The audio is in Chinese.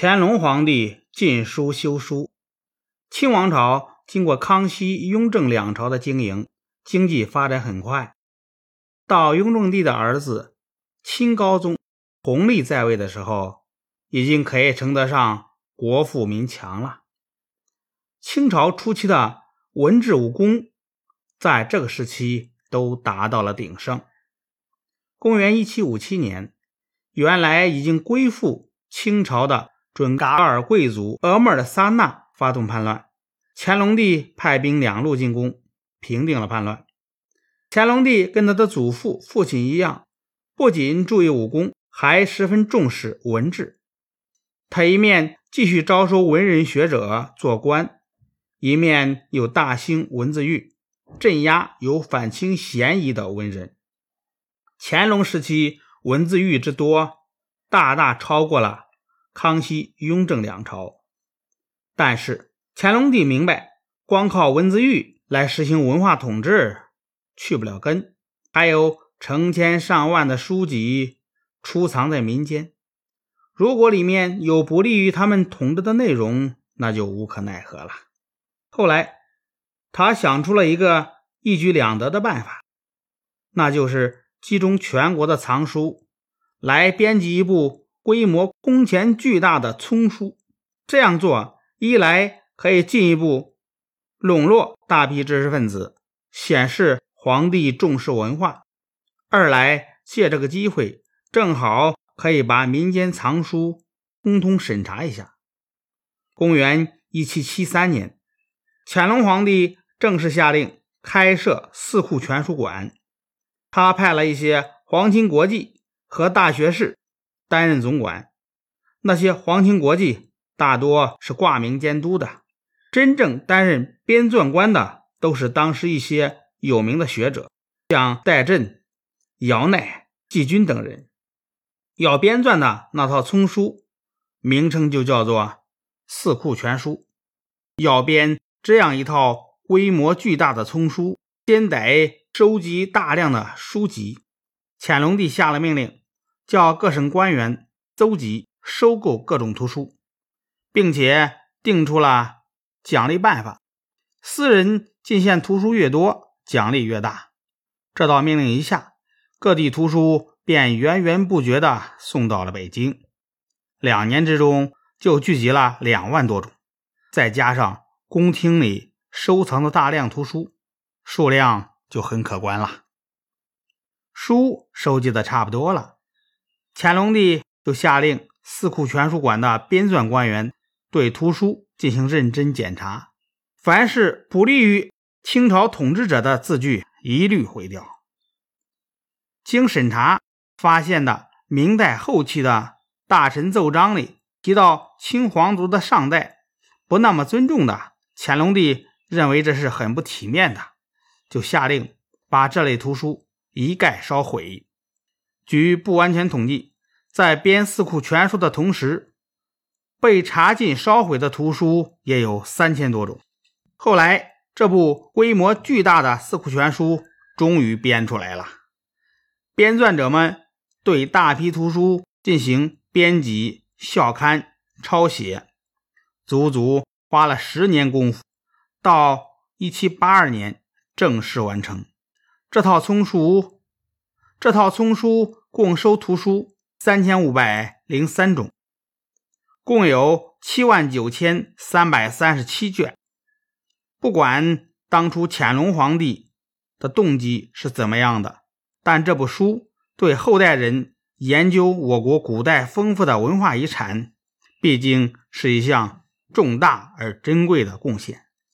乾隆皇帝禁书修书。清王朝经过康熙、雍正两朝的经营，经济发展很快。到雍正帝的儿子清高宗弘历在位的时候，已经可以称得上国富民强了。清朝初期的文治武功，在这个时期都达到了鼎盛。公元一七五七年，原来已经归附清朝的准噶尔贵族额尔萨那发动叛乱，乾隆帝派兵两路进攻，平定了叛乱。乾隆帝跟他的祖父、父亲一样，不仅注意武功，还十分重视文治。他一面继续招收文人学者做官，一面又大兴文字狱，镇压有反清嫌疑的文人。乾隆时期文字狱之多，大大超过了康熙、雍正两朝。但是乾隆帝明白，光靠文字狱来实行文化统治去不了根，还有成千上万的书籍储藏在民间，如果里面有不利于他们统治的内容，那就无可奈何了。后来他想出了一个一举两得的办法，那就是。集中全国的藏书，来编辑一部规模空前巨大的丛书。这样做，一来可以进一步笼络大批知识分子，显示皇帝重视文化；二来借这个机会，正好可以把民间藏书通通审查一下。公元一七七三年，乾隆皇帝正式下令开设四库全书馆。他派了一些皇亲国戚和大学士担任总管。那些皇亲国戚大多是挂名监督的，真正担任编纂官的都是当时一些有名的学者，像戴震、姚鼐、季军等人。要编纂的那套丛书，名称就叫做《四库全书》。要编这样一套规模巨大的丛书，先得。收集大量的书籍，乾隆帝下了命令，叫各省官员搜集、收购各种图书，并且定出了奖励办法：私人进献图书越多，奖励越大。这道命令一下，各地图书便源源不绝地送到了北京。两年之中，就聚集了两万多种，再加上宫廷里收藏的大量图书，数量。就很可观了。书收集的差不多了，乾隆帝就下令四库全书馆的编纂官员对图书进行认真检查，凡是不利于清朝统治者的字句一律毁掉。经审查发现的明代后期的大臣奏章里提到清皇族的上代不那么尊重的，乾隆帝认为这是很不体面的。就下令把这类图书一概烧毁。据不完全统计，在编《四库全书》的同时，被查禁烧毁的图书也有三千多种。后来，这部规模巨大的《四库全书》终于编出来了。编纂者们对大批图书进行编辑、校勘、抄写，足足花了十年功夫。到一七八二年。正式完成这套丛书，这套丛书共收图书三千五百零三种，共有七万九千三百三十七卷。不管当初乾隆皇帝的动机是怎么样的，但这部书对后代人研究我国古代丰富的文化遗产，毕竟是一项重大而珍贵的贡献。